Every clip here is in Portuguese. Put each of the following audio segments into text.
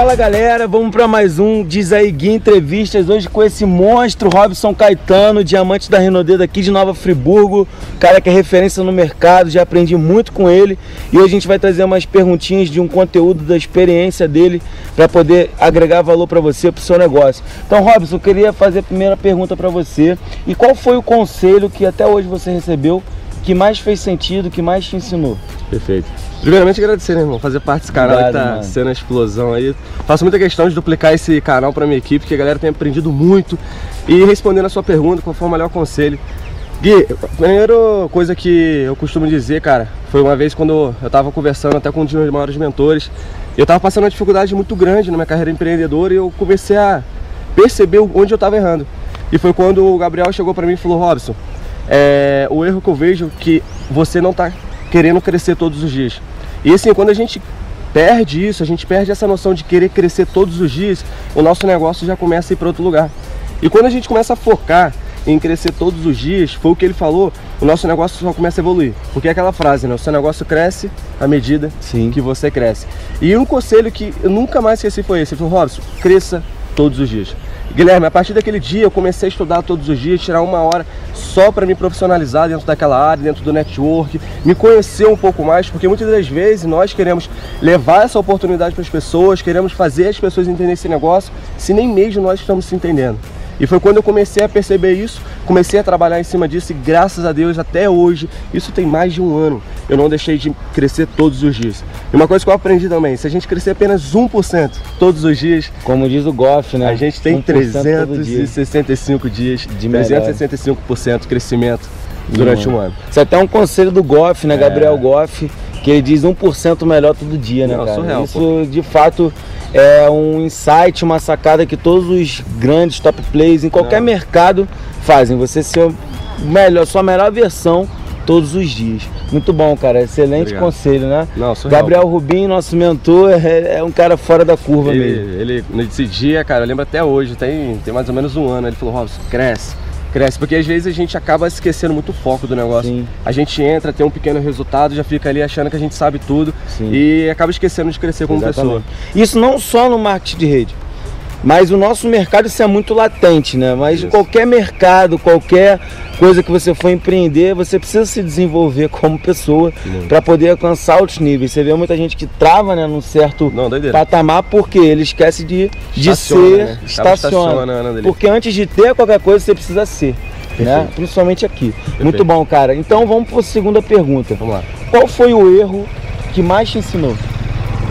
Fala galera, vamos para mais um Diz aí Gui Entrevistas. Hoje com esse monstro Robson Caetano, diamante da Renaudet daqui de Nova Friburgo. Cara que é referência no mercado, já aprendi muito com ele. E hoje a gente vai trazer umas perguntinhas de um conteúdo da experiência dele para poder agregar valor para você, para o seu negócio. Então, Robson, eu queria fazer a primeira pergunta para você. E qual foi o conselho que até hoje você recebeu que mais fez sentido, que mais te ensinou? Perfeito. Primeiramente agradecer, né, irmão? Fazer parte desse canal Obrigado, que tá mano. sendo a explosão aí. Faço muita questão de duplicar esse canal pra minha equipe, que a galera tem aprendido muito. E respondendo a sua pergunta, qual foi o melhor conselho? Gui, a primeira coisa que eu costumo dizer, cara, foi uma vez quando eu tava conversando até com um dos meus maiores mentores, eu tava passando uma dificuldade muito grande na minha carreira empreendedora e eu comecei a perceber onde eu tava errando. E foi quando o Gabriel chegou para mim e falou, Robson, é, o erro que eu vejo é que você não tá querendo crescer todos os dias. E assim, quando a gente perde isso, a gente perde essa noção de querer crescer todos os dias, o nosso negócio já começa a ir para outro lugar. E quando a gente começa a focar em crescer todos os dias, foi o que ele falou, o nosso negócio só começa a evoluir. Porque é aquela frase, né? O seu negócio cresce à medida Sim. que você cresce. E um conselho que eu nunca mais esqueci foi esse. Ele falou, Robson, cresça todos os dias. Guilherme, a partir daquele dia eu comecei a estudar todos os dias, tirar uma hora só para me profissionalizar dentro daquela área, dentro do network, me conhecer um pouco mais, porque muitas das vezes nós queremos levar essa oportunidade para as pessoas, queremos fazer as pessoas entenderem esse negócio, se nem mesmo nós estamos se entendendo. E foi quando eu comecei a perceber isso, comecei a trabalhar em cima disso e graças a Deus até hoje, isso tem mais de um ano, eu não deixei de crescer todos os dias. E uma coisa que eu aprendi também, se a gente crescer apenas 1% todos os dias, como diz o Goff, né? A gente tem 365 dia. dias de 365% crescimento durante um ano. Isso é até um conselho do Goff, né, é. Gabriel Goff, que ele diz 1% melhor todo dia, né, não, cara? Surreal, Isso pô. de fato é um insight, uma sacada que todos os grandes top players em qualquer Não. mercado fazem. Você ser melhor, sua melhor versão todos os dias. Muito bom, cara. Excelente Obrigado. conselho, né? Não, Gabriel. Rubim, nosso mentor, é, é, um cara fora da curva ele, mesmo. Ele, nesse dia, cara, eu lembro até hoje, tem, tem mais ou menos um ano, ele falou, Robson, cresce cresce, porque às vezes a gente acaba esquecendo muito o foco do negócio. Sim. A gente entra, tem um pequeno resultado, já fica ali achando que a gente sabe tudo Sim. e acaba esquecendo de crescer como Exatamente. pessoa. Isso não só no marketing de rede. Mas o nosso mercado isso é muito latente, né? Mas isso. qualquer mercado, qualquer coisa que você for empreender, você precisa se desenvolver como pessoa para poder alcançar outros níveis. Você vê muita gente que trava, né, num certo Não, patamar porque ele esquece de, de ser, né? estaciona. Porque antes de ter qualquer coisa, você precisa ser. Né? Principalmente aqui. Perfeito. Muito bom, cara. Então vamos para a segunda pergunta. Vamos lá. Qual foi o erro que mais te ensinou?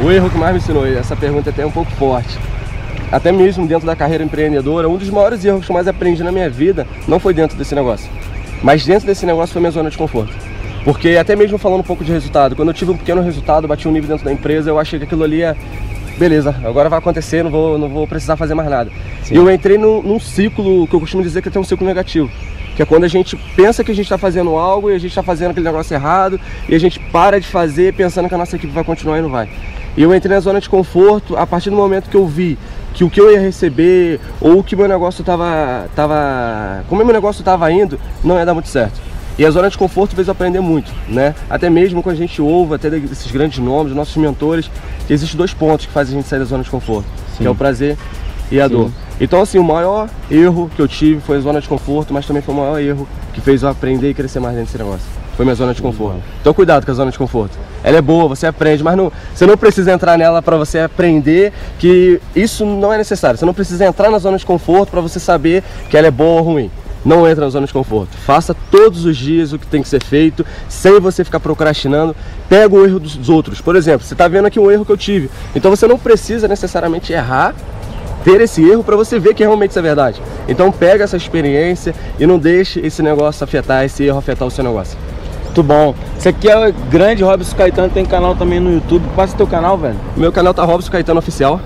O erro que mais me ensinou, essa pergunta é até um pouco forte até mesmo dentro da carreira empreendedora, um dos maiores erros que eu mais aprendi na minha vida não foi dentro desse negócio. Mas dentro desse negócio foi minha zona de conforto. Porque até mesmo falando um pouco de resultado, quando eu tive um pequeno resultado, bati um nível dentro da empresa, eu achei que aquilo ali é beleza, agora vai acontecer, não vou, não vou precisar fazer mais nada. Sim. E eu entrei num, num, ciclo que eu costumo dizer que é um ciclo negativo. Que é quando a gente pensa que a gente está fazendo algo e a gente está fazendo aquele negócio errado e a gente para de fazer pensando que a nossa equipe vai continuar e não vai. E eu entrei na zona de conforto a partir do momento que eu vi que o que eu ia receber ou que meu negócio tava, tava como meu negócio estava indo, não ia dar muito certo. E a zona de conforto fez eu aprender muito, né? Até mesmo quando a gente ouve até desses grandes nomes, nossos mentores, que existem dois pontos que fazem a gente sair da zona de conforto, Sim. que é o prazer e a Sim. dor. Então assim, o maior erro que eu tive foi a zona de conforto, mas também foi o maior erro que fez eu aprender e crescer mais dentro desse negócio. Foi minha zona de conforto. Então cuidado com a zona de conforto. Ela é boa, você aprende, mas não, você não precisa entrar nela para você aprender que isso não é necessário. Você não precisa entrar na zona de conforto para você saber que ela é boa ou ruim. Não entra na zona de conforto. Faça todos os dias o que tem que ser feito, sem você ficar procrastinando. Pega o erro dos outros. Por exemplo, você está vendo aqui um erro que eu tive. Então você não precisa necessariamente errar ter esse erro para você ver que realmente isso é verdade. Então pega essa experiência e não deixe esse negócio afetar, esse erro afetar o seu negócio. Muito bom. Esse aqui é o grande Robson Caetano, tem canal também no YouTube. Passa o teu canal, velho. meu canal tá Robson Caetano Oficial.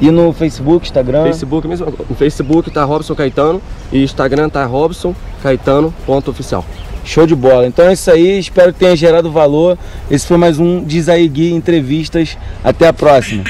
E no Facebook, Instagram? Facebook mesmo. No Facebook tá Robson Caetano e Instagram tá Robson Caetano ponto oficial. Show de bola. Então é isso aí, espero que tenha gerado valor. Esse foi mais um Diz Gui Entrevistas. Até a próxima.